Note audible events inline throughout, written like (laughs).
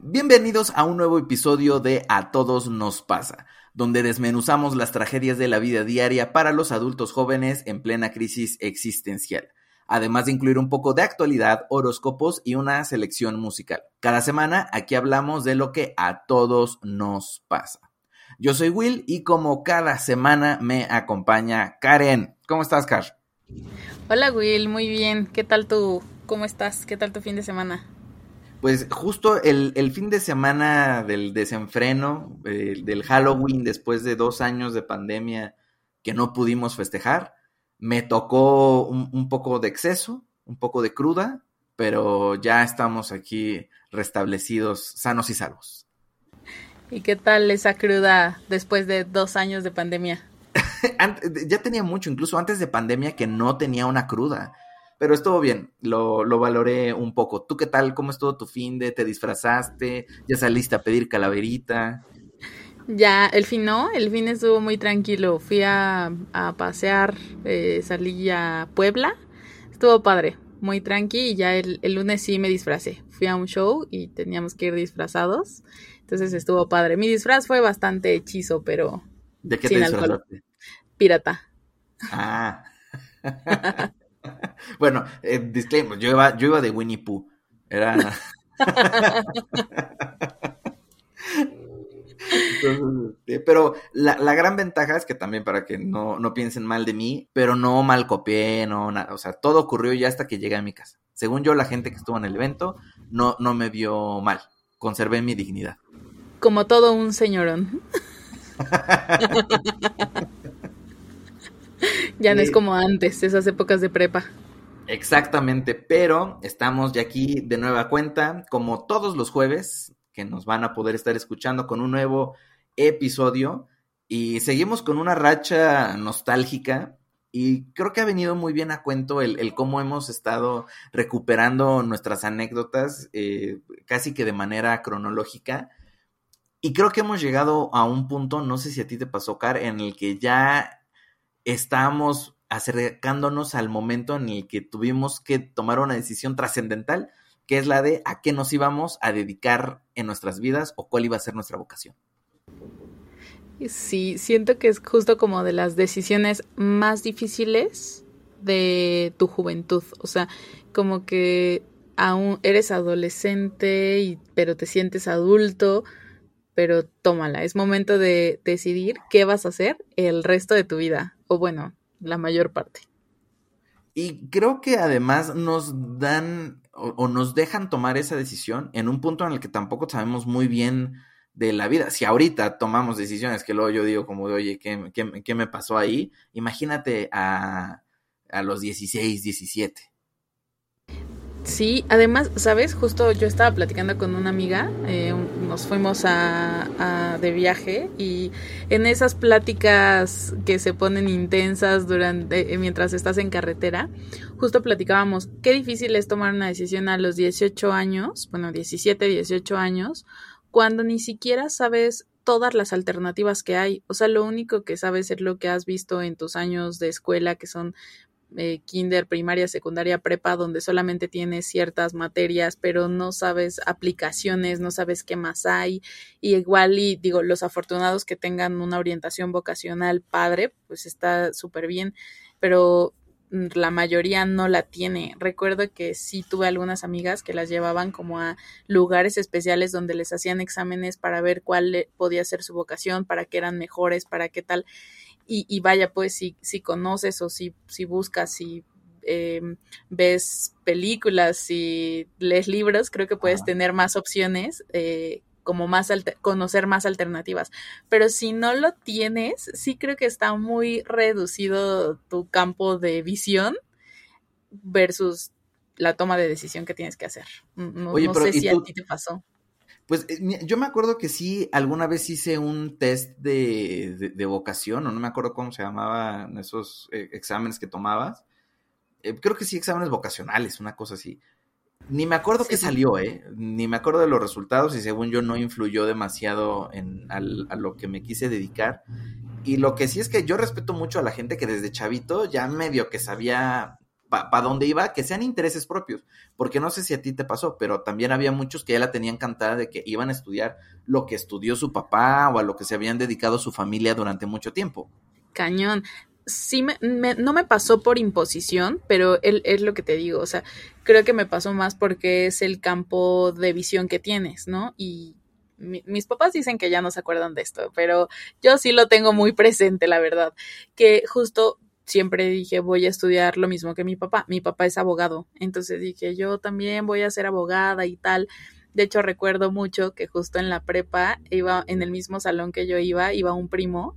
Bienvenidos a un nuevo episodio de A Todos Nos Pasa, donde desmenuzamos las tragedias de la vida diaria para los adultos jóvenes en plena crisis existencial, además de incluir un poco de actualidad, horóscopos y una selección musical. Cada semana aquí hablamos de lo que a todos nos pasa. Yo soy Will y como cada semana me acompaña Karen. ¿Cómo estás, Karen? Hola Will, muy bien. ¿Qué tal tú? ¿Cómo estás? ¿Qué tal tu fin de semana? Pues justo el, fin de semana del desenfreno, del Halloween, después de dos años de pandemia que no pudimos festejar, me tocó un, poco de exceso, un poco de cruda, pero ya estamos aquí restablecidos, sanos y salvos. ¿Y qué tal esa cruda después de dos años de pandemia? (laughs) ya tenía mucho, incluso antes de pandemia, que no tenía una cruda. Pero estuvo bien, lo, lo valoré un poco. ¿Tú qué tal? ¿Cómo estuvo tu fin de? ¿Te disfrazaste? ¿Ya saliste a pedir calaverita? Ya, el fin no, el fin estuvo muy tranquilo. Fui a, pasear, eh, salí a Puebla. Estuvo padre, muy tranqui y ya el, lunes sí me disfracé. Fui a un show y teníamos que ir disfrazados. Entonces estuvo padre. Mi disfraz fue bastante hechizo, pero. ¿De qué te disfrazaste? Pirata. Ah. (laughs) bueno, eh, disclaimer, yo iba, yo iba de Winnie Pooh. Era. (laughs) Este, pero la, gran ventaja es que también para que no, no, piensen mal de mí, pero no mal copié, no nada. O sea, todo ocurrió ya hasta que llegué a mi casa. Según yo, la gente que estuvo en el evento no, no me vio mal. Conservé mi dignidad. Como todo un señorón. (laughs) ya no es como antes, esas épocas de prepa. Exactamente, pero estamos ya aquí de nueva cuenta, como todos los jueves, que nos van a poder estar escuchando con un nuevo episodio. Y seguimos con una racha nostálgica. Y creo que ha venido muy bien a cuento el, cómo hemos estado recuperando nuestras anécdotas eh, casi que de manera cronológica. Y creo que hemos llegado a un punto, no sé si a ti te pasó, Car, en el que ya estamos acercándonos al momento en el que tuvimos que tomar una decisión trascendental, que es la de a qué nos íbamos a dedicar en nuestras vidas o cuál iba a ser nuestra vocación. Sí, siento que es justo como de las decisiones más difíciles de tu juventud, o sea, como que aún eres adolescente y pero te sientes adulto, pero tómala, es momento de decidir qué vas a hacer el resto de tu vida o bueno, la mayor parte. Y creo que además nos dan o, nos dejan tomar esa decisión en un punto en el que tampoco sabemos muy bien de la vida. Si ahorita tomamos decisiones que luego yo digo como de, oye, ¿qué, qué, me pasó ahí? Imagínate a, a los 16, 17. Sí, además, ¿sabes? Justo yo estaba platicando con una amiga, eh, nos fuimos a, de viaje y en esas pláticas que se ponen intensas durante eh, mientras estás en carretera, justo platicábamos qué difícil es tomar una decisión a los 18 años, bueno, 17, 18 años, cuando ni siquiera sabes todas las alternativas que hay. O sea, lo único que sabes es lo que has visto en tus años de escuela, que son eh, kinder, primaria, secundaria, prepa, donde solamente tienes ciertas materias, pero no sabes aplicaciones, no sabes qué más hay. Y igual, y digo, los afortunados que tengan una orientación vocacional padre, pues está súper bien, pero la mayoría no la tiene. Recuerdo que sí tuve algunas amigas que las llevaban como a lugares especiales donde les hacían exámenes para ver cuál podía ser su vocación, para qué eran mejores, para qué tal. Y, vaya, pues si, si conoces o si, si buscas, si em, ves películas, si lees libros, creo que puedes tener más opciones, eh, como más conocer más alternativas. Pero si no lo tienes, sí creo que está muy reducido tu campo de visión versus la toma de decisión que tienes que hacer. No, sé si a ti te pasó. Pues eh, yo me acuerdo que sí, alguna vez hice un test de, de, vocación, o no me acuerdo cómo se llamaban esos eh, exámenes que tomabas. Eh, creo que sí, exámenes vocacionales, una cosa así. Ni me acuerdo qué salió, ¿eh? Ni me acuerdo de los resultados y según yo no influyó demasiado en, a lo que me quise dedicar. Y lo que sí es que yo respeto mucho a la gente que desde chavito ya medio que sabía para dónde iba, que sean intereses propios, porque no sé si a ti te pasó, pero también había muchos que ya la tenían cantada de que iban a estudiar lo que estudió su papá o a lo que se habían dedicado su familia durante mucho tiempo. Cañón. Sí, no me pasó por imposición, pero él, es lo que te digo, o sea, creo que me pasó más porque es el campo de visión que tienes, ¿no? Y mis papás dicen que ya no se acuerdan de esto, pero yo sí lo tengo muy presente, la verdad, que justo siempre dije voy a estudiar lo mismo que mi papá. Mi papá es abogado, entonces dije yo también voy a ser abogada y tal. De hecho recuerdo mucho que justo en la prepa iba en el mismo salón que yo iba, iba un primo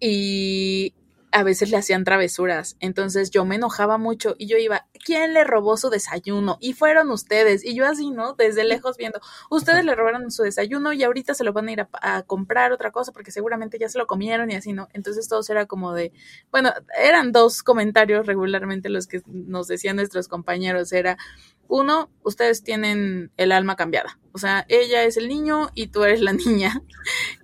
y a veces le hacían travesuras. Entonces yo me enojaba mucho y yo iba, ¿quién le robó su desayuno? Y fueron ustedes. Y yo así, ¿no? Desde lejos viendo, ustedes le robaron su desayuno y ahorita se lo van a ir a, comprar otra cosa porque seguramente ya se lo comieron y así, ¿no? Entonces todos era como de, bueno, eran dos comentarios regularmente los que nos decían nuestros compañeros. Era, uno, ustedes tienen el alma cambiada. O sea, ella es el niño y tú eres la niña. (laughs)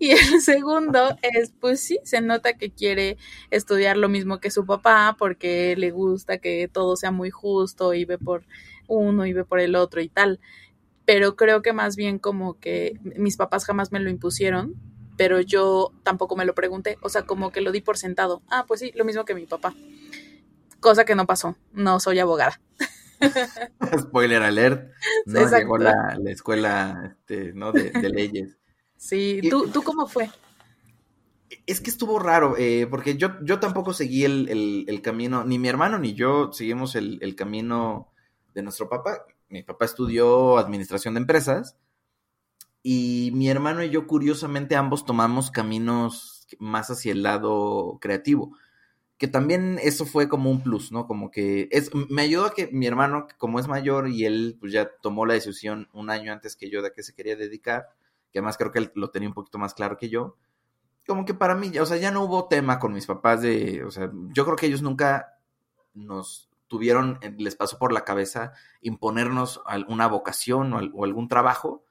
Y el segundo es, pues sí, se nota que quiere estudiar lo mismo que su papá porque le gusta que todo sea muy justo y ve por uno y ve por el otro y tal. Pero creo que más bien como que mis papás jamás me lo impusieron, pero yo tampoco me lo pregunté. O sea, como que lo di por sentado. Ah, pues sí, lo mismo que mi papá. Cosa que no pasó. No soy abogada. (laughs) (laughs) Spoiler alert, no llegó la, escuela este, ¿no? de, leyes. Sí, ¿Tú, ¿tú cómo fue? Es que estuvo raro, eh, porque yo, yo tampoco seguí el, camino, ni mi hermano ni yo seguimos el, el, camino de nuestro papá. Mi papá estudió administración de empresas y mi hermano y yo curiosamente ambos tomamos caminos más hacia el lado creativo que también eso fue como un plus, ¿no? Como que es, me ayudó a que mi hermano, como es mayor y él pues ya tomó la decisión un año antes que yo de a qué se quería dedicar, que además creo que él lo tenía un poquito más claro que yo, como que para mí, o sea, ya no hubo tema con mis papás de, o sea, yo creo que ellos nunca nos tuvieron, les pasó por la cabeza imponernos una vocación o, o algún trabajo,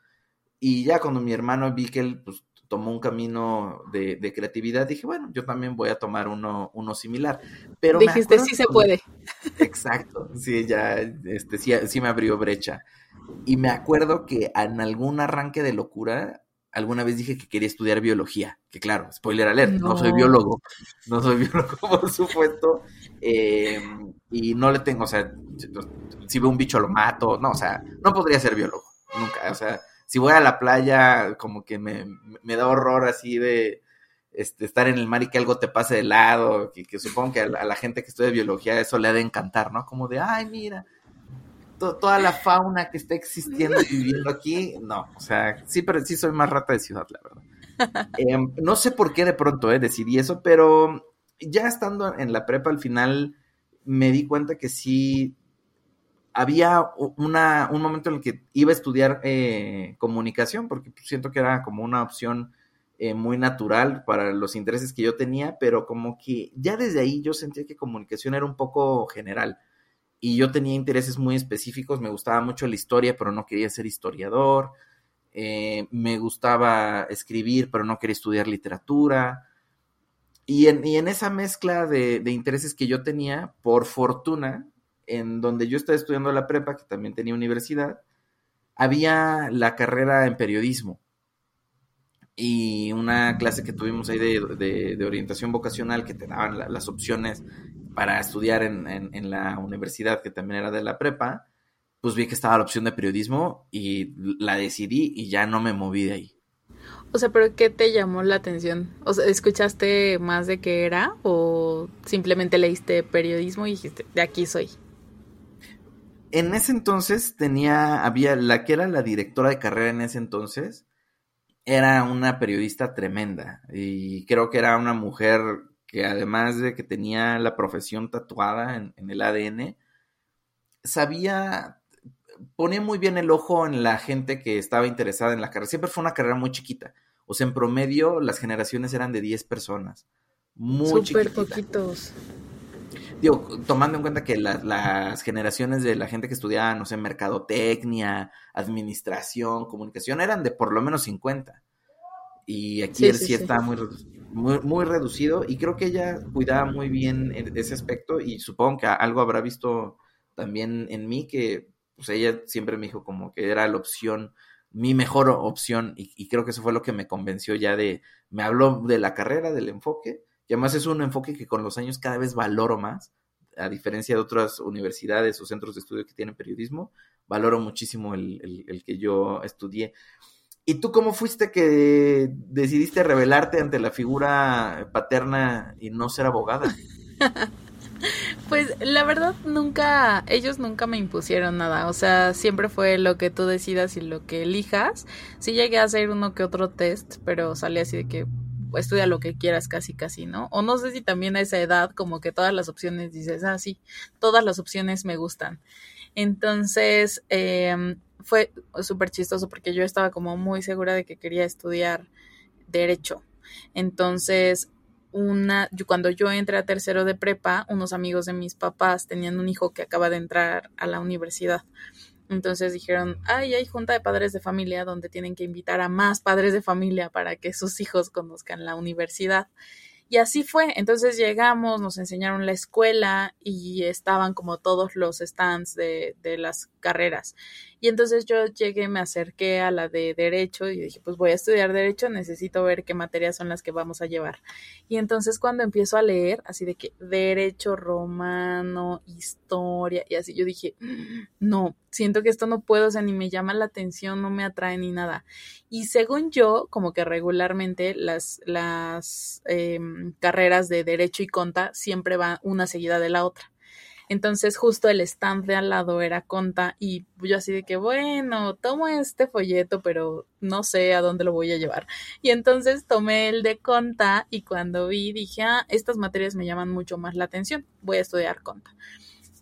y ya cuando mi hermano vi que él pues, tomó un camino de, creatividad, dije, bueno, yo también voy a tomar uno, uno similar. Pero Dijiste, sí se puede. (laughs) Exacto, sí, ya, este, sí, sí me abrió brecha. Y me acuerdo que en algún arranque de locura, alguna vez dije que quería estudiar biología, que claro, spoiler alert, no, soy biólogo, no soy (laughs) biólogo, por supuesto, em, y no le tengo, o sea, si veo un bicho lo mato, no, o sea, no podría ser biólogo, nunca, o sea, si voy a la playa, como que me, da horror así de este, estar en el mar y que algo te pase de lado, que, que supongo que a la, gente que estudia biología eso le ha de encantar, ¿no? Como de, ay, mira, toda la fauna que está existiendo y viviendo aquí, no, o sea, sí, pero sí soy más rata de ciudad, la verdad. (laughs) Em, no sé por qué de pronto eh, decidí eso, pero ya estando en la prepa al final me di cuenta que sí había un momento en el que iba a estudiar eh, comunicación, porque siento que era como una opción eh, muy natural para los intereses que yo tenía, pero como que ya desde ahí yo sentía que comunicación era un poco general y yo tenía intereses muy específicos, me gustaba mucho la historia, pero no quería ser historiador, eh, me gustaba escribir, pero no quería estudiar literatura. Y en, y en esa mezcla de intereses que yo tenía, por fortuna, en donde yo estaba estudiando la prepa, que también tenía universidad, había la carrera en periodismo y una clase que tuvimos ahí de, orientación vocacional que te daban las opciones para estudiar en, la universidad, que también era de la prepa, pues vi que estaba la opción de periodismo y la decidí y ya no me moví de ahí. O sea, pero ¿qué te llamó la atención? O sea, ¿escuchaste más de qué era o simplemente leíste periodismo y dijiste, de aquí soy? En ese entonces tenía, había la que era la directora de carrera en ese entonces, era una periodista tremenda y creo que era una mujer que además de que tenía la profesión tatuada en, el ADN, sabía, ponía muy bien el ojo en la gente que estaba interesada en la carrera. Siempre fue una carrera muy chiquita. O sea, en promedio las generaciones eran de 10 personas. Muy Súper poquitos digo, tomando en cuenta que las generaciones de la gente que estudiaba, no sé, mercadotecnia, administración, comunicación, eran de por lo menos 50. y aquí él sí, está muy, muy, muy, reducido y creo que ella cuidaba muy bien ese aspecto y supongo que algo habrá visto también en mí que pues ella siempre me dijo como que era la opción, mi mejor opción y, y creo que eso fue lo que me convenció ya de, me habló de la carrera, del enfoque y además es un enfoque que con los años cada vez valoro más, a diferencia de otras universidades o centros de estudio que tienen periodismo, valoro muchísimo el, que yo estudié. ¿Y tú cómo fuiste que decidiste rebelarte ante la figura paterna y no ser abogada? (laughs) Pues la verdad nunca, ellos nunca me impusieron nada, o sea, siempre fue lo que tú decidas y lo que elijas. Sí llegué a hacer uno que otro test, pero salí así de que estudia lo que quieras casi casi, ¿no? O no sé si también a esa edad como que todas las opciones dices, ah, sí, todas las opciones me gustan. Entonces, eh, fue súper chistoso porque yo estaba como muy segura de que quería estudiar derecho. Entonces, una, cuando yo entré a tercero de prepa, unos amigos de mis papás tenían un hijo que acaba de entrar a la universidad. Entonces dijeron, ay, hay junta de padres de familia donde tienen que invitar a más padres de familia para que sus hijos conozcan la universidad. Y así fue. Entonces llegamos, nos enseñaron la escuela y estaban como todos los stands de, de las carreras. Y entonces yo llegué, me acerqué a la de derecho y dije, pues voy a estudiar derecho, necesito ver qué materias son las que vamos a llevar. Y entonces cuando empiezo a leer, así de que derecho romano, historia y así, yo dije, no, siento que esto no puedo, o sea, ni me llama la atención, no me atrae ni nada. Y según yo, como que regularmente las, las eh, carreras de derecho y conta siempre van una seguida de la otra. Entonces justo el stand de al lado era Conta y yo así de que bueno, tomo este folleto, pero no sé a dónde lo voy a llevar. Y entonces tomé el de Conta y cuando vi dije, ah, estas materias me llaman mucho más la atención, voy a estudiar Conta.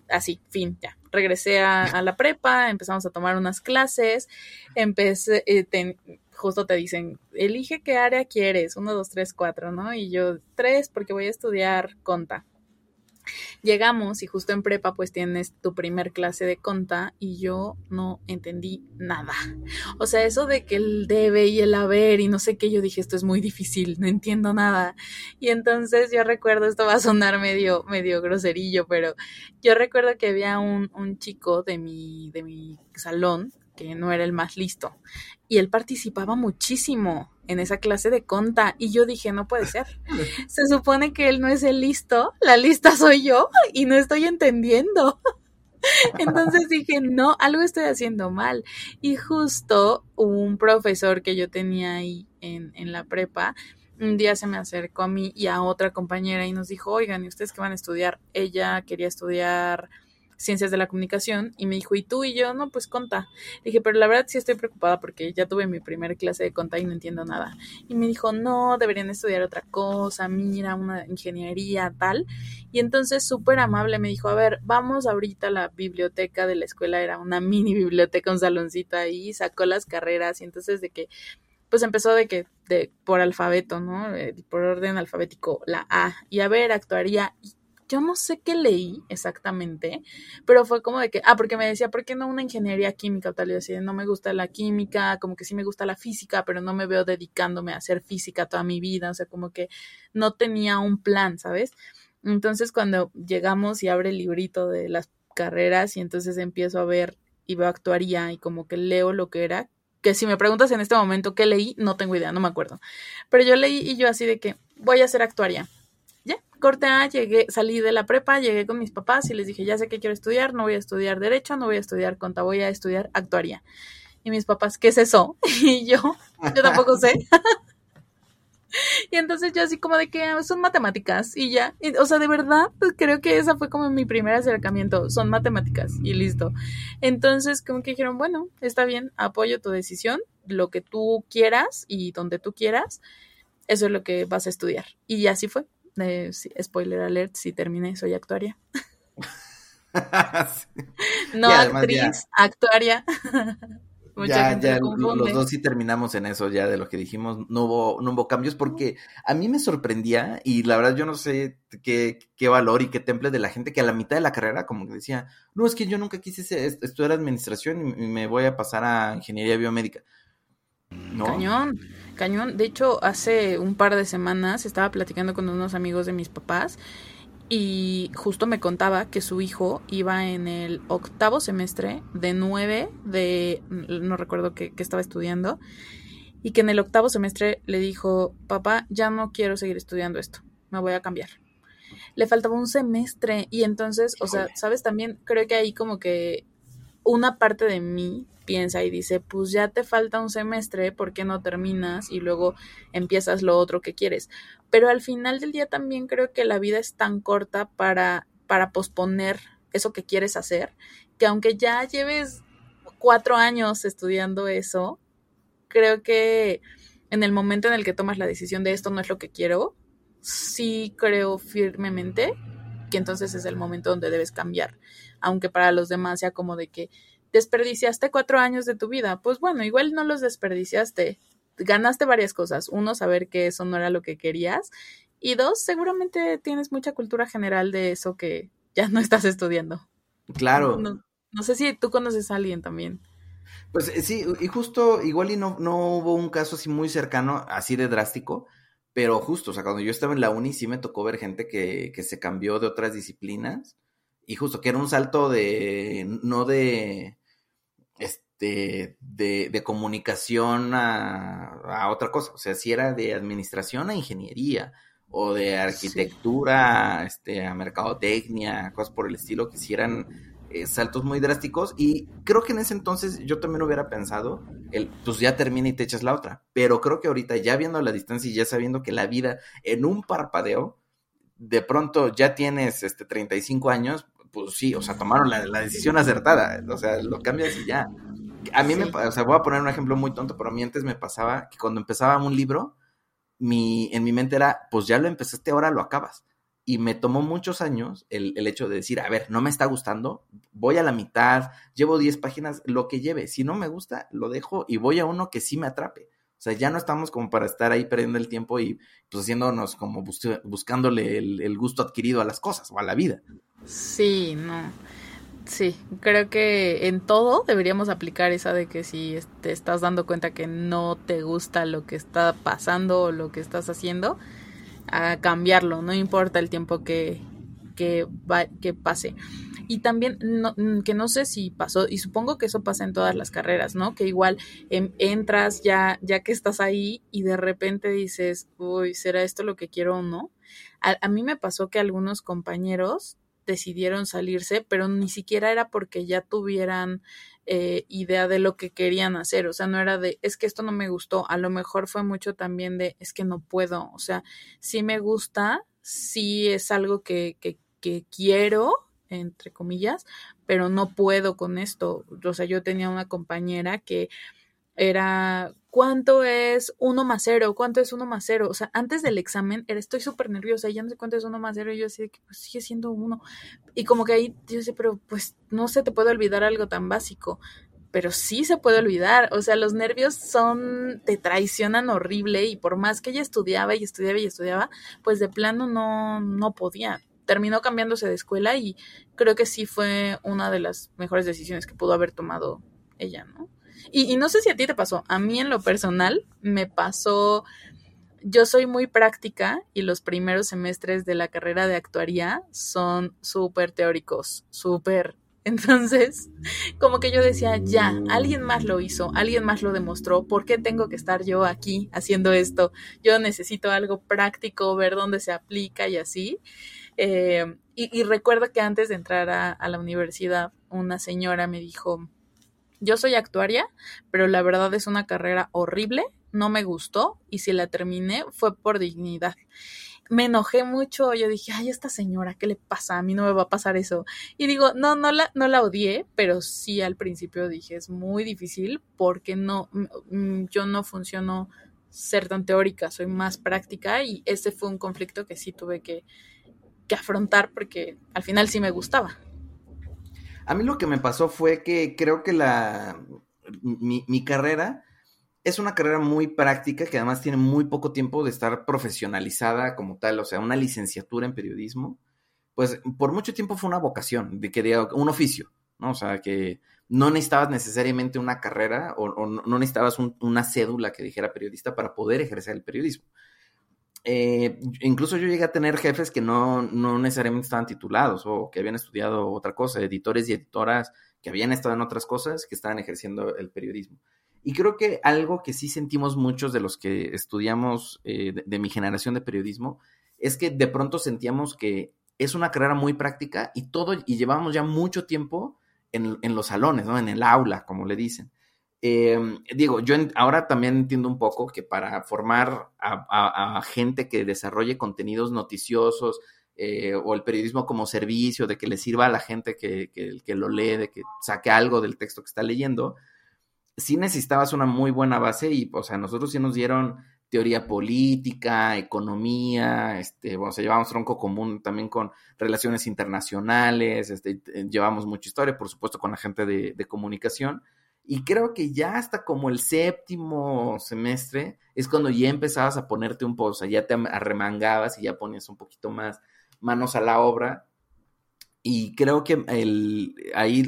Así, fin, ya. Regresé a, la prepa, empezamos a tomar unas clases, empecé, eh, justo te dicen, elige qué área quieres, uno, dos, tres, cuatro, ¿no? Y yo, tres, porque voy a estudiar Conta Llegamos y justo en prepa pues tienes tu primer clase de conta y yo no entendí nada. O sea, eso de que el debe y el haber y no sé qué, yo dije esto es muy difícil, no entiendo nada. Y entonces yo recuerdo, esto va a sonar medio, medio groserillo, pero yo recuerdo que había un, un chico de mi, de mi salón que no era el más listo y él participaba muchísimo en esa clase de conta y yo dije, no puede ser. (laughs) Se supone que él no es el listo, la lista soy yo y no estoy entendiendo. (laughs) Entonces dije, no, algo estoy haciendo mal. Y justo un profesor que yo tenía ahí en, en la prepa, un día se me acercó a mí y a otra compañera y nos dijo, oigan, ¿y ustedes qué van a estudiar? Ella quería estudiar ciencias de la comunicación y me dijo, ¿y tú y yo? No, pues conta. dije, pero la verdad sí estoy preocupada porque ya tuve mi primera clase de conta y no entiendo nada. Y me dijo, no, deberían estudiar otra cosa, mira, una ingeniería, tal. Y entonces súper amable me dijo, a ver, vamos ahorita a la biblioteca de la escuela, era una mini biblioteca, un saloncito ahí, sacó las carreras y entonces de que pues empezó de que de por alfabeto, ¿no? Eh, por orden alfabético, la A. Y a ver, actuaría. Yo no sé qué leí exactamente, pero fue como de que, ah, porque me decía, ¿por qué no una ingeniería química o tal? Y decía, no me gusta la química, como que sí me gusta la física, pero no me veo dedicándome a hacer física toda mi vida, o sea, como que no tenía un plan, ¿sabes? Entonces cuando llegamos y abre el librito de las carreras y entonces empiezo a ver y veo actuaría y como que leo lo que era, que si me preguntas en este momento qué leí, no tengo idea, no me acuerdo. Pero yo leí y yo así de que voy a hacer actuaría ya, corte A, llegué, salí de la prepa, llegué con mis papás y les dije, ya sé que quiero estudiar, no voy a estudiar derecho, no voy a estudiar conta, voy a estudiar actuaría. Y mis papás, ¿qué es eso? (laughs) Y yo, yo tampoco sé. (laughs) y entonces yo así como de que ah, son matemáticas y ya, o sea, de verdad, creo que esa fue como mi primer acercamiento, son matemáticas y listo. Entonces como que dijeron, bueno, está bien, apoyo tu decisión, lo que tú quieras y donde tú quieras, eso es lo que vas a estudiar. Y así fue spoiler alert, si terminé, soy actuaria. (laughs) No actriz, actuaria. (laughs) ya, ya los dos sí terminamos en eso, ya de lo que dijimos, no hubo, no hubo cambios, porque a mí me sorprendía, y la verdad yo no sé qué, qué valor y qué temple de la gente que a la mitad de la carrera, como que decía, no, es que yo nunca quise estudiar administración y me voy a pasar a ingeniería biomédica. ¿No? Cañón. cañón. De hecho, hace un par de semanas estaba platicando con unos amigos de mis papás y justo me contaba que su hijo iba en el octavo semestre de nueve de, no recuerdo qué, estaba estudiando, y que en el octavo semestre le dijo, papá, ya no quiero seguir estudiando esto, me voy a cambiar. Le faltaba un semestre y entonces, o sea, sabes, también creo que ahí como que una parte de mí piensa y dice, pues ya te falta un semestre, ¿por qué no terminas y luego empiezas lo otro que quieres? Pero al final del día también creo que la vida es tan corta para, para posponer eso que quieres hacer, que aunque ya lleves cuatro años estudiando eso, creo que en el momento en el que tomas la decisión de esto no es lo que quiero, sí creo firmemente que entonces es el momento donde debes cambiar, aunque para los demás sea como de que desperdiciaste cuatro años de tu vida. Pues bueno, igual no los desperdiciaste. Ganaste varias cosas. Uno, saber que eso no era lo que querías. Y dos, seguramente tienes mucha cultura general de eso que ya no estás estudiando. Claro. No, sé si tú conoces a alguien también. Pues eh, sí, y justo, igual y no, no hubo un caso así muy cercano, así de drástico, pero justo, o sea, cuando yo estaba en la uni sí me tocó ver gente que, que se cambió de otras disciplinas y justo que era un salto de, no de, este, de, de comunicación a, otra cosa. O sea, si era de administración a ingeniería o de arquitectura este, a mercadotecnia, cosas por el estilo, que hicieran eh, saltos muy drásticos. Y creo que en ese entonces yo también hubiera pensado, el, pues ya termina y te echas la otra. Pero creo que ahorita, ya viendo la distancia y ya sabiendo que la vida en un parpadeo, de pronto ya tienes este 35 años, pues sí, o sea, tomaron la, decisión acertada, o sea, lo cambias y ya. A mí me, o sea, voy a poner un ejemplo muy tonto, pero a mí antes me pasaba que cuando empezaba un libro, mi, en mi mente era, pues ya lo empezaste, ahora lo acabas. Y me tomó muchos años el, el hecho de decir, a ver, no me está gustando, voy a la mitad, llevo 10 páginas, lo que lleve. Si no me gusta, lo dejo y voy a uno que sí me atrape. O sea, ya no estamos como para estar ahí perdiendo el tiempo y pues haciéndonos como buscándole el, gusto adquirido a las cosas o a la vida. Sí, no. Sí, creo que en todo deberíamos aplicar esa de que si te estás dando cuenta que no te gusta lo que está pasando o lo que estás haciendo, a cambiarlo, no importa el tiempo que, que, va, que pase. Y también, no, mm, que no sé si pasó, y supongo que eso pasa en todas las carreras, ¿no? Que igual em, entras ya, ya que estás ahí y de repente dices, uy, ¿será esto lo que quiero o no? A, a mí me pasó que algunos compañeros decidieron salirse, pero ni siquiera era porque ya tuvieran eh, idea de lo que querían hacer, o sea, no era de, es que esto no me gustó, a lo mejor fue mucho también de, es que no puedo, o sea, sí me gusta, sí es algo que, que, que quiero, entre comillas, pero no puedo con esto. O sea, yo tenía una compañera que era, ¿cuánto es uno más cero? ¿Cuánto es uno más cero? O sea, antes del examen era, estoy súper nerviosa, ya no sé cuánto es uno más cero, y yo así que pues sigue siendo uno. Y como que ahí yo sé, pero pues no se te puede olvidar algo tan básico. Pero sí se puede olvidar, o sea, los nervios son, te traicionan horrible y por más que ella estudiaba y estudiaba y estudiaba, pues de plano no, no podía terminó cambiándose de escuela y creo que sí fue una de las mejores decisiones que pudo haber tomado ella, ¿no? Y, no sé si a ti te pasó, a mí en lo personal me pasó, yo soy muy práctica y los primeros semestres de la carrera de actuaría son súper teóricos, súper (laughs) entonces, como que yo decía, ya, alguien más lo hizo, alguien más lo demostró, ¿por qué tengo que estar yo aquí haciendo esto? Yo necesito algo práctico, ver dónde se aplica y así. Eh, y, recuerdo que antes de entrar a, la universidad, una señora me dijo, yo soy actuaria, pero la verdad es una carrera horrible, no me gustó y si la terminé fue por dignidad. Me enojé mucho, yo dije, ay, esta señora, ¿qué le pasa? A mí no me va a pasar eso. Y digo, no, no la, no la odié, pero sí al principio dije, es muy difícil porque no, yo no funciono ser tan teórica, soy más práctica y ese fue un conflicto que sí tuve que, que afrontar porque al final sí me gustaba. A mí lo que me pasó fue que creo que la mi, carrera es una carrera muy práctica que además tiene muy poco tiempo de estar profesionalizada como tal, o sea, una licenciatura en periodismo, pues por mucho tiempo fue una vocación, de que un oficio, ¿no? O sea, que no necesitabas necesariamente una carrera o, no necesitabas una cédula que dijera periodista para poder ejercer el periodismo. Eh, incluso yo llegué a tener jefes que no, no necesariamente estaban titulados o que habían estudiado otra cosa, editores y editoras que habían estado en otras cosas que estaban ejerciendo el periodismo. Y creo que algo que sí sentimos muchos de los que estudiamos eh, de, mi generación de periodismo es que de pronto sentíamos que es una carrera muy práctica y todo, y llevamos ya mucho tiempo en, en los salones, ¿no? En el aula, como le dicen. Eh, digo, yo ahora también entiendo un poco que para formar a, gente que desarrolle contenidos noticiosos eh, o el periodismo como servicio, de que le sirva a la gente que, que, lo lee, de que saque algo del texto que está leyendo, sí necesitabas una muy buena base y, o sea, nosotros sí nos dieron teoría política, economía, este, o sea, llevamos tronco común también con relaciones internacionales, este, llevamos mucha historia, por supuesto, con la gente de comunicación y creo que ya hasta como el séptimo semestre es cuando ya empezabas a ponerte un poco, o sea, ya te arremangabas y ya ponías un poquito más manos a la obra. Y creo que el, ahí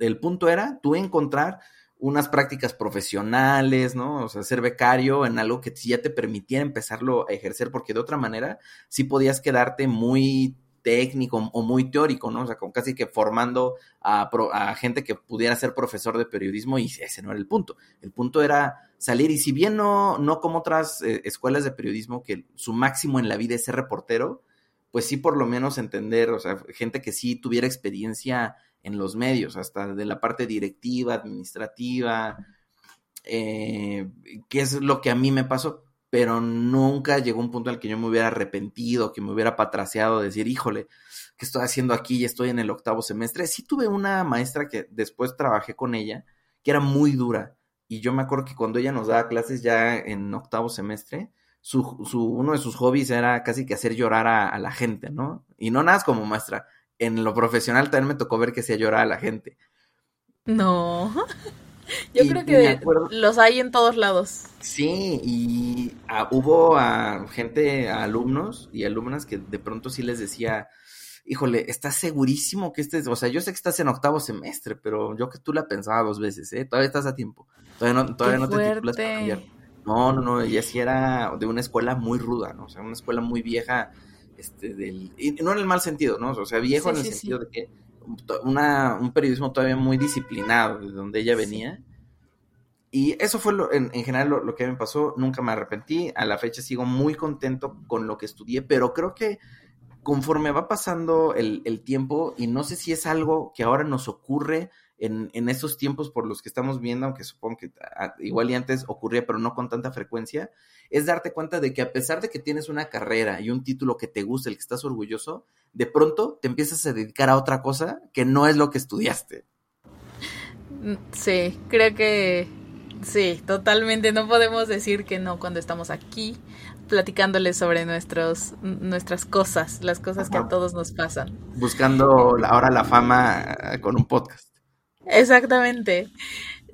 el punto era tú encontrar unas prácticas profesionales, ¿no? O sea, ser becario en algo que ya te permitiera empezarlo a ejercer, porque de otra manera sí podías quedarte muy técnico o muy teórico, ¿no? O sea, como casi que formando a, gente que pudiera ser profesor de periodismo y ese no era el punto. El punto era salir y si bien no, no como otras eh, escuelas de periodismo que su máximo en la vida es ser reportero, pues sí por lo menos entender, o sea, gente que sí tuviera experiencia en los medios, hasta de la parte directiva, administrativa, eh, que es lo que a mí me pasó pero nunca llegó un punto en el que yo me hubiera arrepentido, que me hubiera patraciado, decir, híjole, ¿qué estoy haciendo aquí? Y estoy en el octavo semestre. Sí tuve una maestra que después trabajé con ella, que era muy dura. Y yo me acuerdo que cuando ella nos daba clases ya en octavo semestre, su, su, uno de sus hobbies era casi que hacer llorar a, la gente, ¿no? Y no nada como maestra. En lo profesional también me tocó ver que hacía llorar a la gente. No. (laughs) (laughs) Yo creo que los hay en todos lados. Sí, y ah, hubo a gente, a alumnos y alumnas que de pronto sí les decía, híjole, ¿estás segurísimo que este, o sea, yo sé que estás en octavo semestre, pero yo que tú la pensaba dos veces, ¿eh? Todavía estás a tiempo, todavía no, todavía no te titulas para cambiar. No, no, no, ella sí era de una escuela muy ruda, ¿no? O sea, una escuela muy vieja, este, del, y no en el mal sentido, ¿no? O sea, viejo en el sentido de que una, un periodismo todavía muy disciplinado, de donde ella venía. Y eso fue lo, en, general lo, que me pasó, nunca me arrepentí, a la fecha sigo muy contento con lo que estudié, pero creo que conforme va pasando el, el tiempo, y no sé si es algo que ahora nos ocurre en, en estos tiempos por los que estamos viendo, aunque supongo que igual y antes ocurría, pero no con tanta frecuencia, es darte cuenta de que a pesar de que tienes una carrera y un título que te gusta, el que estás orgulloso, de pronto te empiezas a dedicar a otra cosa que no es lo que estudiaste. Mm, sí, creo que sí, totalmente. No podemos decir que no cuando estamos aquí platicándoles sobre nuestros, nuestras cosas, las cosas que a todos nos pasan. Buscando ahora la fama con un podcast. Exactamente.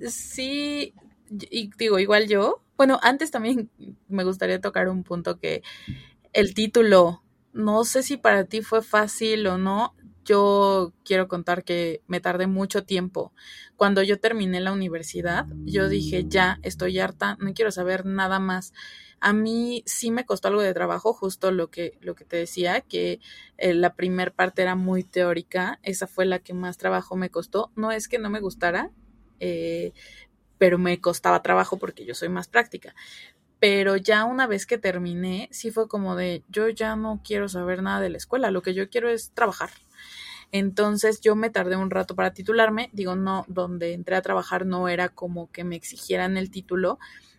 Sí, y digo, igual yo. Bueno, antes también me gustaría tocar un punto que el título, no sé si para ti fue fácil o no. Yo quiero contar que me tardé mucho tiempo. Cuando yo terminé la universidad, yo dije, ya, estoy harta, no quiero saber nada más. A mí sí me costó algo de trabajo, justo lo que, lo que te decía, que eh, la primer parte era muy teórica, esa fue la que más trabajo me costó. No es que no me gustara, eh, pero me costaba trabajo porque yo soy más práctica. Pero ya una vez que terminé, sí fue como de, yo ya no quiero saber nada de la escuela, lo que yo quiero es trabajar. Entonces yo me tardé un rato para titularme, digo, no, donde entré a trabajar no era como que me exigieran el título,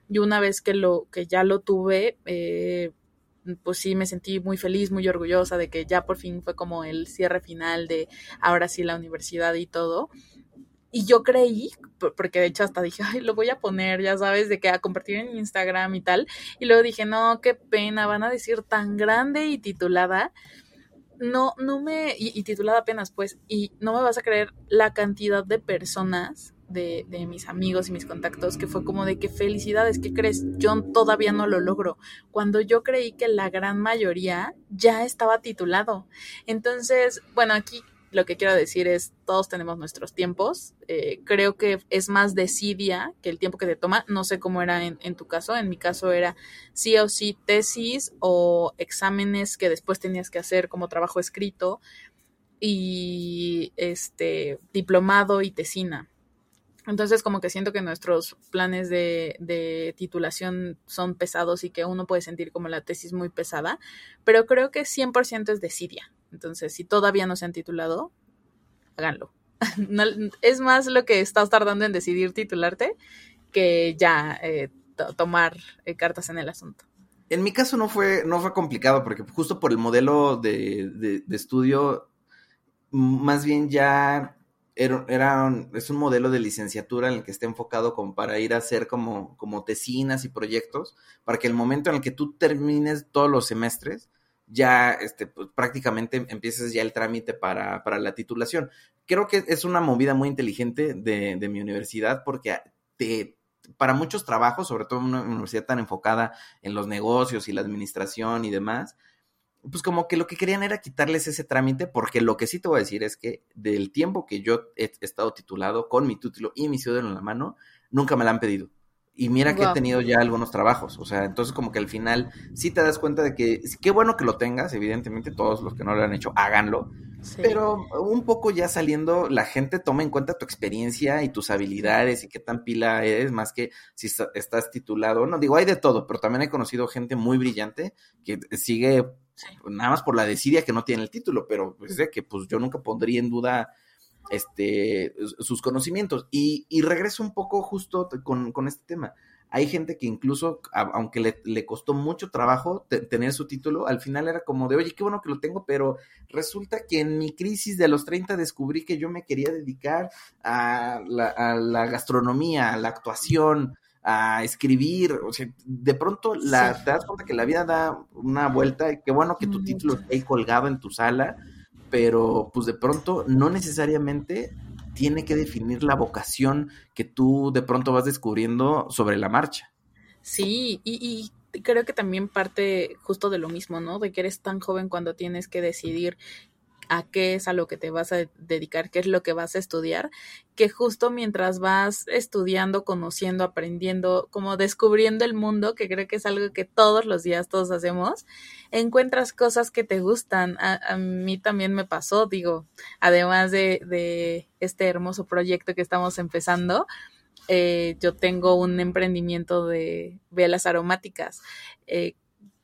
y una vez que lo que ya lo tuve eh, pues sí me sentí muy feliz muy orgullosa de que ya por fin fue como el cierre final de ahora sí la universidad y todo y yo creí, porque de hecho hasta dije, ay, lo voy a poner, ya sabes, de que a compartir en Instagram y tal. Y luego dije, no, qué pena, van a decir tan grande y titulada. No, no me, y, y titulada apenas, pues, y no me vas a creer la cantidad de personas de, mis amigos y mis contactos, que fue como de que felicidades, ¿qué crees? Yo todavía no lo logro. Cuando yo creí que la gran mayoría ya estaba titulado. Entonces, bueno, aquí Lo que quiero decir es, todos tenemos nuestros tiempos. Eh, creo que es más desidia que el tiempo que te toma. No sé cómo era en, en tu caso. En mi caso era sí o sí tesis o exámenes que después tenías que hacer como trabajo escrito y este diplomado y tesina. Entonces, como que siento que nuestros planes de, titulación son pesados y que uno puede sentir como la tesis muy pesada, pero creo que 100% es desidia. Entonces, si todavía no se han titulado, háganlo. (laughs) es más lo que estás tardando en decidir titularte que ya eh, tomar eh, cartas en el asunto. En mi caso no fue, no fue complicado porque justo por el modelo de, de estudio, más bien ya era, es un modelo de licenciatura en el que está enfocado como para ir a hacer como, tesinas y proyectos, para que el momento en el que tú termines todos los semestres, ya este, pues, prácticamente empieces ya el trámite para, para, la titulación. Creo que es una movida muy inteligente de, mi universidad porque para muchos trabajos, sobre todo en una universidad tan enfocada en los negocios y la administración y demás, pues como que lo que querían era quitarles ese trámite, porque lo que sí te voy a decir es que del tiempo que yo he estado titulado con mi título y mi ciudadano en la mano, nunca me la han pedido. Y mira que he tenido ya algunos trabajos, o sea, entonces como que al final sí te das cuenta de que qué bueno que lo tengas, evidentemente todos los que no lo han hecho, háganlo, pero un poco ya saliendo, la gente toma en cuenta tu experiencia y tus habilidades y qué tan pila eres, más que si estás titulado, no digo, hay de todo, pero también he conocido gente muy brillante que sigue nada más por la desidia que no tiene el título, pero pues que pues yo nunca pondría en duda este sus conocimientos. Y, y regreso un poco justo con, con, este tema. Hay gente que incluso, aunque le, le costó mucho trabajo tener su título, al final era como de, oye, qué bueno que lo tengo, pero resulta que en mi crisis de los 30 descubrí que yo me quería dedicar a la, a la gastronomía, a la actuación, a escribir, o sea, de pronto la, te das cuenta que la vida da una vuelta y qué bueno que tu título esté ahí colgado en tu sala, pero pues de pronto no necesariamente tiene que definir la vocación que tú de pronto vas descubriendo sobre la marcha. Sí, y, y creo que también parte justo de lo mismo, ¿no? De que eres tan joven cuando tienes que decidir a qué es a lo que te vas a dedicar, qué es lo que vas a estudiar, que justo mientras vas estudiando, conociendo, aprendiendo, como descubriendo el mundo, que creo que es algo que todos los días todos hacemos, encuentras cosas que te gustan. A, mí también me pasó, digo, además de, de, este hermoso proyecto que estamos empezando, eh, yo tengo un emprendimiento de velas aromáticas. Eh,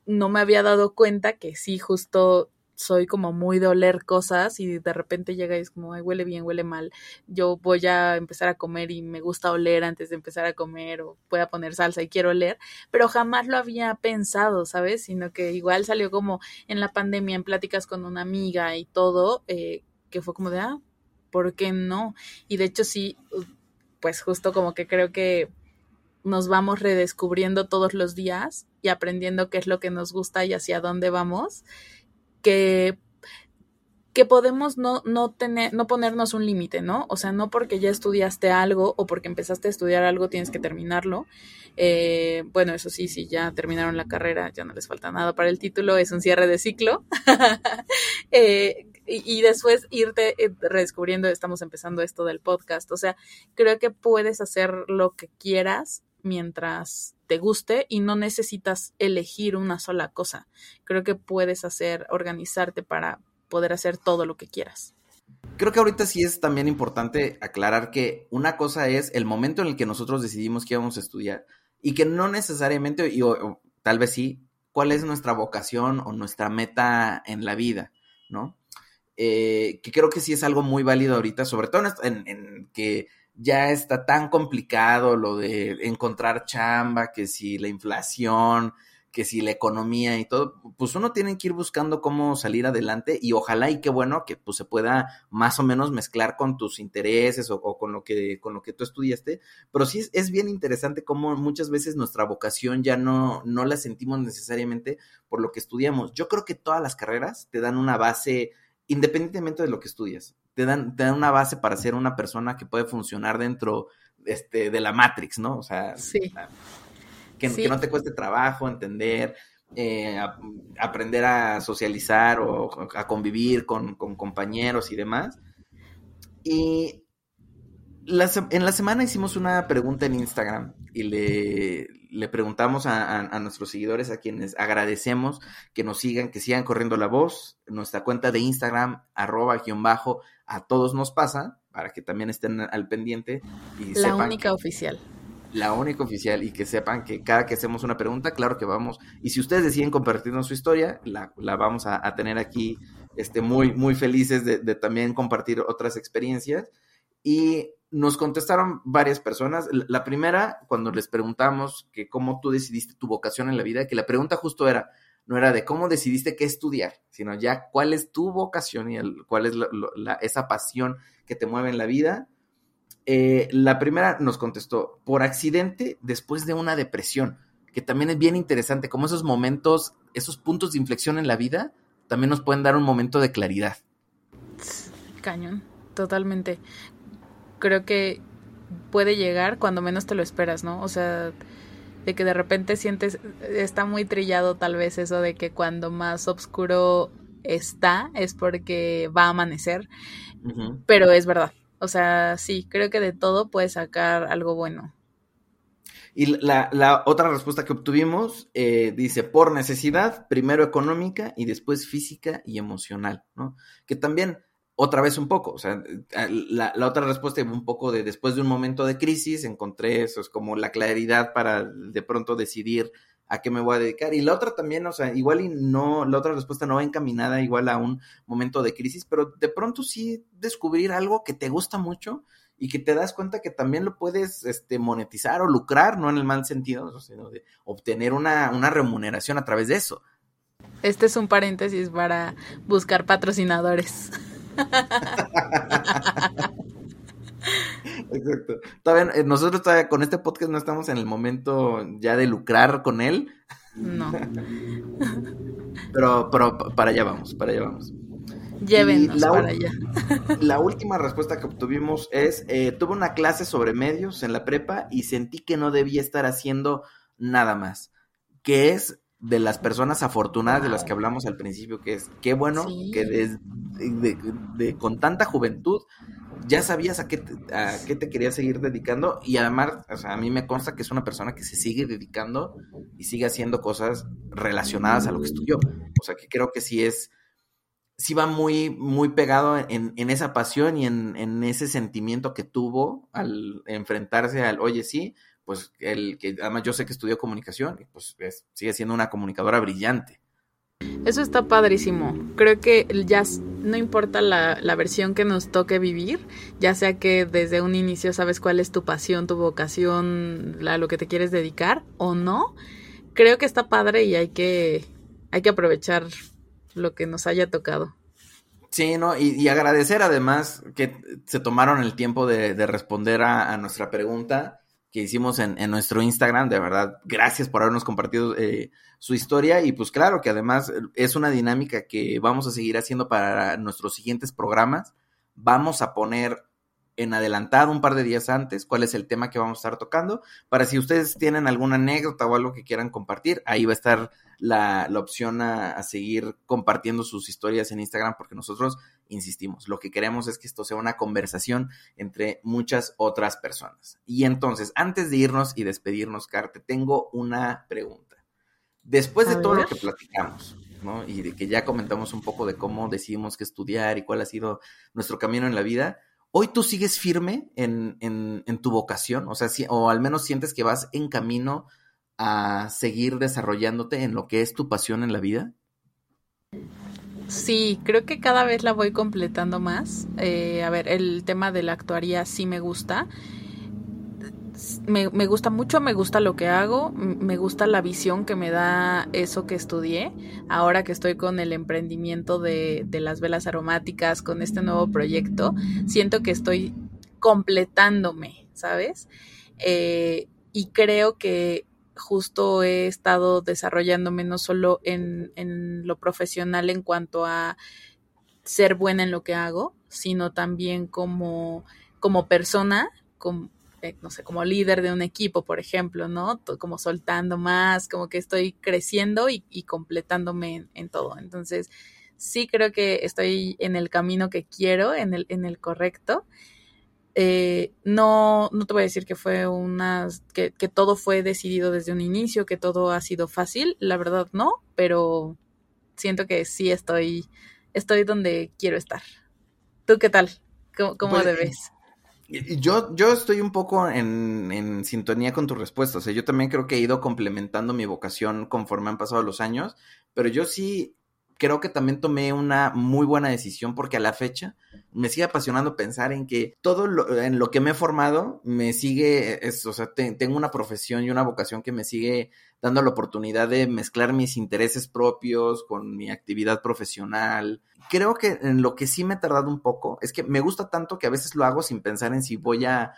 no me había dado cuenta que sí, justo soy como muy de oler cosas y de repente llega y es como, Ay, huele bien, huele mal. Yo voy a empezar a comer y me gusta oler antes de empezar a comer o voy a poner salsa y quiero oler, pero jamás lo había pensado, ¿sabes? Sino que igual salió como en la pandemia, en pláticas con una amiga y todo, eh, que fue como de, ah, ¿por qué no? Y de hecho sí, pues justo como que creo que nos vamos redescubriendo todos los días y aprendiendo qué es lo que nos gusta y hacia dónde vamos que, que podemos no, no, tener, no ponernos un límite, ¿no? O sea, no porque ya estudiaste algo o porque empezaste a estudiar algo tienes que terminarlo. Eh, bueno, eso sí, si ya terminaron la carrera, ya no les falta nada para el título, es un cierre de ciclo. (laughs) eh, y, y, después irte eh, redescubriendo, estamos empezando esto del podcast. O sea, creo que puedes hacer lo que quieras mientras te guste y no necesitas elegir una sola cosa. Creo que puedes hacer, organizarte para poder hacer todo lo que quieras. Creo que ahorita sí es también importante aclarar que una cosa es el momento en el que nosotros decidimos que íbamos a estudiar y que no necesariamente, y, o, tal vez sí, cuál es nuestra vocación o nuestra meta en la vida, ¿no? Eh, que creo que sí es algo muy válido ahorita, sobre todo en, en que ya está tan complicado lo de encontrar chamba, que si la inflación, que si la economía y todo, pues uno tiene que ir buscando cómo salir adelante y ojalá y qué bueno que pues se pueda más o menos mezclar con tus intereses o, con lo que con lo que tú estudiaste, pero sí es, es, bien interesante cómo muchas veces nuestra vocación ya no no la sentimos necesariamente por lo que estudiamos. Yo creo que todas las carreras te dan una base independientemente de lo que estudias te dan, te dan una base para ser una persona que puede funcionar dentro este, de la Matrix, ¿no? O sea, sí. que, que, no te cueste trabajo entender eh, aprender a socializar o a convivir con, compañeros y demás. Y en la semana hicimos una pregunta en Instagram y le, preguntamos a, nuestros seguidores, a quienes agradecemos que nos sigan, que sigan corriendo la voz. Nuestra cuenta de Instagram, arroba guion bajo, a todos nos pasa, para que también estén al pendiente. Y la única oficial la única oficial y que sepan que cada que hacemos una pregunta, claro que vamos, y si ustedes deciden compartirnos su historia, la, vamos a, tener aquí este, muy, muy felices de, también compartir otras experiencias. Y nos contestaron varias personas. La primera, cuando les preguntamos que cómo tú decidiste tu vocación en la vida, que la pregunta justo era, no era de cómo decidiste qué estudiar, sino ya cuál es tu vocación y cuál es esa pasión que te mueve en la vida eh, la primera nos contestó, por accidente después de una depresión, que también es bien interesante, como esos momentos, esos puntos de inflexión en la vida, también nos pueden dar un momento de claridad. Cañón, totalmente. Creo que puede llegar cuando menos te lo esperas, ¿no? O sea, de que de repente sientes, está muy trillado tal vez eso de que cuando más oscuro está es porque va a amanecer, pero es verdad. O sea, sí, creo que de todo puedes sacar algo bueno. Y la, otra respuesta que obtuvimos eh, dice, por necesidad, primero económica y después física y emocional, ¿no? Que también, otra vez un poco, o sea, eh, la, la otra respuesta un poco de después de un momento de crisis, encontré eso, es como la claridad para de pronto decidir a qué me voy a dedicar. Y la otra también, o sea, igual y no, la otra respuesta no va encaminada igual a un momento de crisis, pero de pronto sí descubrir algo que te gusta mucho y que te das cuenta que también lo puedes este, monetizar o lucrar, no en el mal sentido, sino de obtener una, una remuneración a través de eso. Este es un paréntesis para buscar patrocinadores. (laughs) Exacto. Todavía, eh, nosotros todavía con este podcast no estamos en el momento ya de lucrar con él. No. pero, pero para allá vamos, para allá vamos. Llévenos para allá. (laughs) La última respuesta que obtuvimos es, eh, tuve una clase sobre medios en la prepa y sentí que no debía estar haciendo nada más, que es de las personas afortunadas de las que hablamos al principio, que es qué bueno que de, con tanta juventud ya sabías a qué, te, a qué te querías seguir dedicando y además, o sea, a mí me consta que es una persona que se sigue dedicando y sigue haciendo cosas relacionadas a lo que estudió. O sea, que creo que sí es, sí va muy, muy pegado en, en esa pasión y en, en, ese sentimiento que tuvo al enfrentarse al, oye, sí, pues el que además yo sé que estudió comunicación y pues sigue siendo una comunicadora brillante. Eso está padrísimo. Creo que ya no importa la, la, versión que nos toque vivir, ya sea que desde un inicio sabes cuál es tu pasión, tu vocación, a lo que te quieres dedicar o no. Creo que está padre y hay que, hay que aprovechar lo que nos haya tocado. Sí, ¿no? Y, agradecer además que se tomaron el tiempo de, responder a, nuestra pregunta que hicimos en, en, nuestro Instagram. De verdad, gracias por habernos compartido eh, su historia. Y pues claro que además es una dinámica que vamos a seguir haciendo para nuestros siguientes programas. Vamos a poner en adelantado un par de días antes cuál es el tema que vamos a estar tocando, para si ustedes tienen alguna anécdota o algo que quieran compartir, ahí va a estar la, la opción a, a, seguir compartiendo sus historias en Instagram, porque nosotros insistimos, lo que queremos es que esto sea una conversación entre muchas otras personas. Y entonces, antes de irnos y despedirnos, Carte, tengo una pregunta. Después de todo lo que platicamos, ¿no? Y de que ya comentamos un poco de cómo decidimos qué estudiar y cuál ha sido nuestro camino en la vida, ¿hoy tú sigues firme en, en, en tu vocación? O sea, si, o al menos sientes que vas en camino a seguir desarrollándote en lo que es tu pasión en la vida? Sí, creo que cada vez la voy completando más. Eh, a ver, el tema de la actuaría sí me gusta. Me, gusta mucho, me gusta lo que hago, me gusta la visión que me da eso que estudié. Ahora que estoy con el emprendimiento de, de las velas aromáticas, con este nuevo proyecto, siento que estoy completándome, ¿sabes? Eh, y creo que justo he estado desarrollándome no solo en, en lo profesional en cuanto a ser buena en lo que hago, sino también como, como persona, como, eh, no sé, como líder de un equipo, por ejemplo, ¿no? Como soltando más, como que estoy creciendo y, completándome en, todo. Entonces, sí creo que estoy en el camino que quiero, en el, en el correcto. Eh, no, no te voy a decir que fue una, que, que todo fue decidido desde un inicio, que todo ha sido fácil, la verdad no, pero siento que sí estoy, estoy donde quiero estar. ¿Tú qué tal? ¿Cómo, cómo pues? Yo, yo estoy un poco en, en, sintonía con tu respuesta. O sea, yo también creo que he ido complementando mi vocación conforme han pasado los años, pero yo sí creo que también tomé una muy buena decisión porque a la fecha me sigue apasionando pensar en que todo lo, en lo que me he formado me sigue, es, o sea, tengo una profesión y una vocación que me sigue dando la oportunidad de mezclar mis intereses propios con mi actividad profesional. Creo que en lo que sí me he tardado un poco es que me gusta tanto que a veces lo hago sin pensar en si voy a,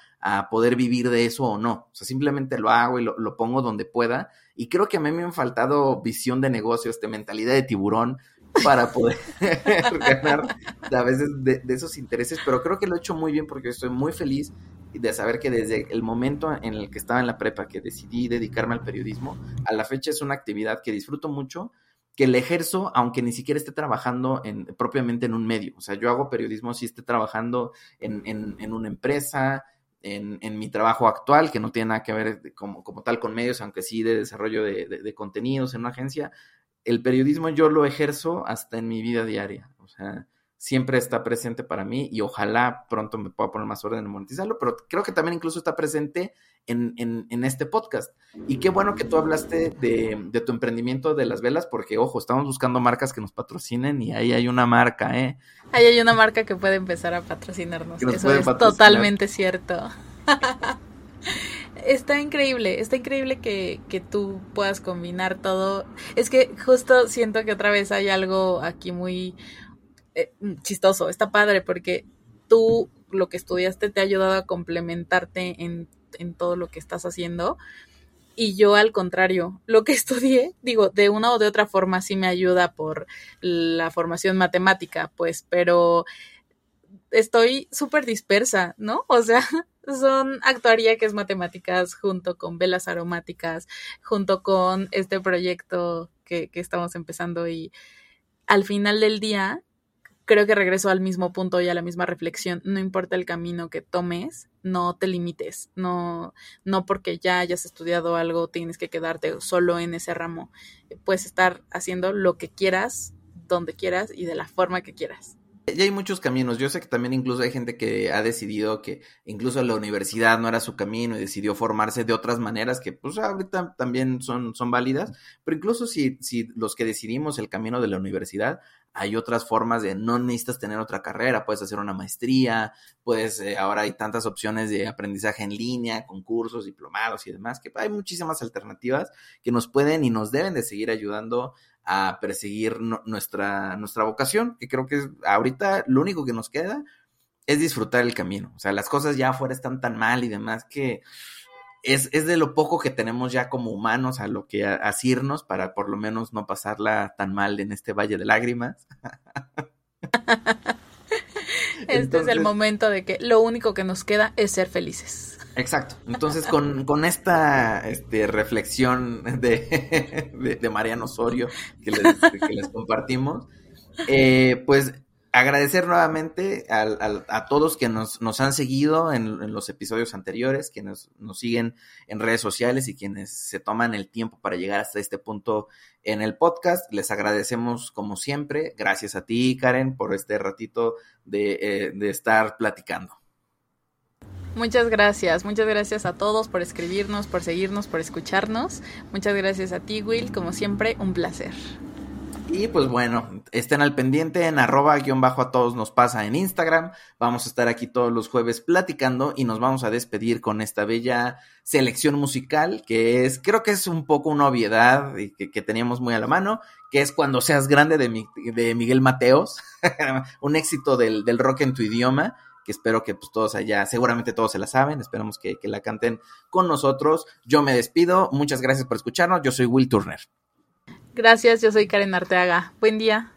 poder vivir de eso o no. O sea, simplemente lo hago y lo, lo pongo donde pueda. Y creo que a mí me han faltado visión de negocio, este, mentalidad de tiburón, para poder (laughs) ganar a veces de, esos intereses, pero creo que lo he hecho muy bien porque estoy muy feliz de saber que desde el momento en el que estaba en la prepa, que decidí dedicarme al periodismo, a la fecha es una actividad que disfruto mucho, que le ejerzo aunque ni siquiera esté trabajando en, propiamente en un medio. O sea, yo hago periodismo si esté trabajando en, una empresa, en, mi trabajo actual, que no tiene nada que ver como, como tal con medios, aunque sí de desarrollo de, de, contenidos en una agencia, el periodismo yo lo ejerzo hasta en mi vida diaria. O sea, siempre está presente para mí y ojalá pronto me pueda poner más orden en monetizarlo, pero creo que también incluso está presente en, en, este podcast. Y qué bueno que tú hablaste de, de, tu emprendimiento de las velas, porque ojo, estamos buscando marcas que nos patrocinen y ahí hay una marca, ¿eh? Ahí hay una marca que puede empezar a patrocinarnos. Eso es totalmente cierto. (laughs) está increíble, está increíble que, que, tú puedas combinar todo. Es que justo siento que otra vez hay algo aquí muy eh, chistoso, está padre porque tú lo que estudiaste te ha ayudado a complementarte en, en todo lo que estás haciendo. Y yo al contrario, lo que (laughs) estudié, digo, de una o de otra forma sí me ayuda por la formación matemática, pues, pero estoy súper dispersa, ¿no? O sea, (laughs) son actuaría que es matemáticas junto con velas aromáticas, junto con este proyecto que, que estamos empezando y al final del día creo que regreso al mismo punto y a la misma reflexión. No importa el camino que tomes, no te limites. No, no porque ya hayas estudiado algo tienes que quedarte solo en ese ramo. Puedes estar haciendo lo que quieras, donde quieras y de la forma que quieras. Ya hay muchos caminos. Yo sé que también incluso hay gente que ha decidido que incluso la universidad no era su camino y decidió formarse de otras maneras que pues ahorita también son, son válidas. Pero incluso si, si los que decidimos el camino de la universidad, hay otras formas de no necesitas tener otra carrera, puedes hacer una maestría, puedes, eh, ahora hay tantas opciones de aprendizaje en línea, concursos, diplomados y demás, que hay muchísimas alternativas que nos pueden y nos deben de seguir ayudando a perseguir nuestra, nuestra vocación, que creo que es ahorita lo único que nos queda es disfrutar el camino. O sea, las cosas ya afuera están tan mal y demás que es, es de lo poco que tenemos ya como humanos a lo que asirnos para por lo menos no pasarla tan mal en este valle de lágrimas. (laughs) este es el momento de que lo único que nos queda es ser felices. Exacto. Entonces, con, con esta este, reflexión de, de, Mariano Osorio que les, que les compartimos, eh, pues agradecer nuevamente a, a, todos que nos, nos han seguido en, los episodios anteriores, quienes nos siguen en redes sociales y quienes se toman el tiempo para llegar hasta este punto en el podcast. Les agradecemos como siempre. Gracias a ti, Karen, por este ratito de, eh, de estar platicando. Muchas gracias, muchas gracias a todos por escribirnos, por seguirnos, por escucharnos. Muchas gracias a ti, Will, como siempre, un placer. Y pues bueno, estén al pendiente en arroba guion bajo a todos nos pasa en Instagram. Vamos a estar aquí todos los jueves platicando y nos vamos a despedir con esta bella selección musical que es, creo que es un poco una obviedad y que, teníamos muy a la mano, que es Cuando seas grande de, de Miguel Mateos, (laughs) un éxito del, del rock en tu idioma que espero que pues todos allá, seguramente todos se la saben, esperamos que, que la canten con nosotros. Yo me despido, muchas gracias por escucharnos, yo soy Will Turner. Gracias, yo soy Karen Arteaga. Buen día.